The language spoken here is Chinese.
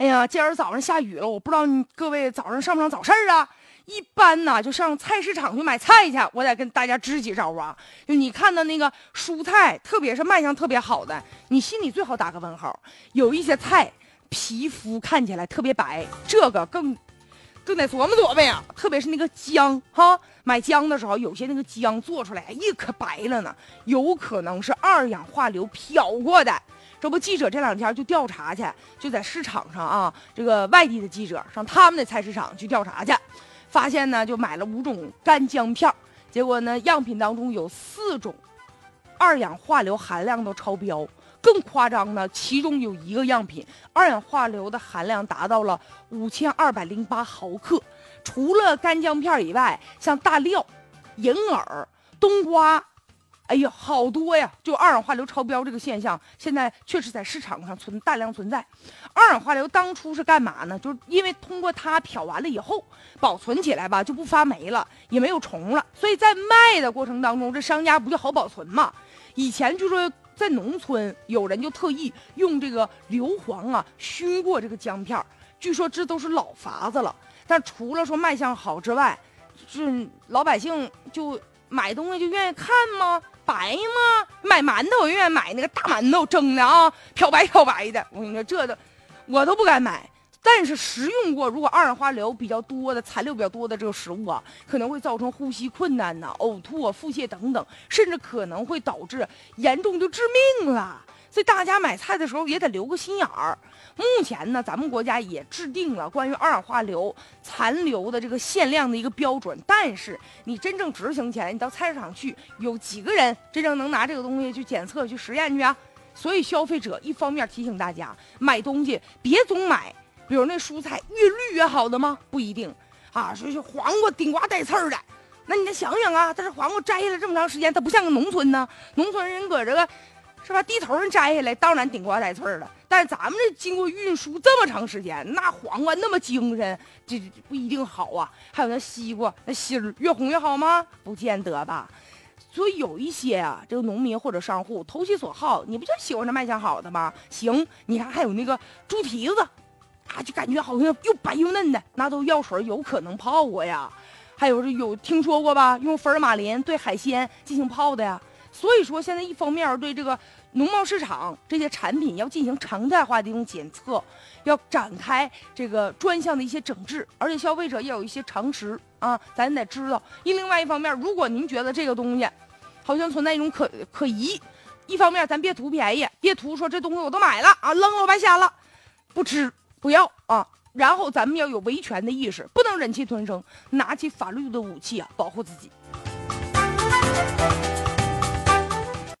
哎呀，今儿早上下雨了，我不知道各位早上上不上早市啊？一般呢，就上菜市场去买菜去。我得跟大家支几招啊！就你看到那个蔬菜，特别是卖相特别好的，你心里最好打个问号。有一些菜皮肤看起来特别白，这个更更得琢磨琢磨呀。特别是那个姜哈，买姜的时候，有些那个姜做出来一可白了呢，有可能是二氧化硫漂过的。这不，记者这两天就调查去，就在市场上啊，这个外地的记者上他们的菜市场去调查去，发现呢，就买了五种干姜片结果呢，样品当中有四种二氧化硫含量都超标，更夸张的，其中有一个样品二氧化硫的含量达到了五千二百零八毫克。除了干姜片以外，像大料、银耳、冬瓜。哎呀，好多呀！就二氧化硫超标这个现象，现在确实在市场上存大量存在。二氧化硫当初是干嘛呢？就是因为通过它漂完了以后，保存起来吧就不发霉了，也没有虫了，所以在卖的过程当中，这商家不就好保存嘛？以前就说在农村，有人就特意用这个硫磺啊熏过这个姜片据说这都是老法子了。但除了说卖相好之外，是老百姓就买东西就愿意看吗？白吗？买馒头我愿意买那个大馒头蒸的啊，漂白漂白的。我跟你说，这都我都不敢买。但是食用过，如果二氧化硫比较多的、残留比较多的这个食物啊，可能会造成呼吸困难呐、呕吐啊、腹泻等等，甚至可能会导致严重就致命了。所以大家买菜的时候也得留个心眼儿。目前呢，咱们国家也制定了关于二氧化硫残留的这个限量的一个标准，但是你真正执行起来，你到菜市场去，有几个人真正能拿这个东西去检测、去实验去啊？所以消费者一方面提醒大家，买东西别总买，比如那蔬菜越绿越好的吗？不一定啊。说是黄瓜顶瓜带刺儿的，那你再想想啊，但是黄瓜摘下来这么长时间，它不像个农村呢，农村人搁这个。是吧？地头上摘下来，当然顶瓜带刺儿了。但是咱们这经过运输这么长时间，那黄瓜那么精神，这不一定好啊。还有那西瓜，那芯儿越红越好吗？不见得吧。所以有一些啊，这个农民或者商户投其所好，你不就喜欢这卖相好的吗？行，你看还有那个猪蹄子，啊，就感觉好像又白又嫩的，那都药水有可能泡过呀。还有是有听说过吧？用福尔马林对海鲜进行泡的呀。所以说，现在一方面对这个。农贸市场这些产品要进行常态化的一种检测，要展开这个专项的一些整治，而且消费者要有一些常识啊，咱得知道。另外一方面，如果您觉得这个东西好像存在一种可可疑，一方面咱别图便宜，别图说这东西我都买了啊，扔了我白瞎了，不吃不要啊。然后咱们要有维权的意识，不能忍气吞声，拿起法律的武器啊，保护自己。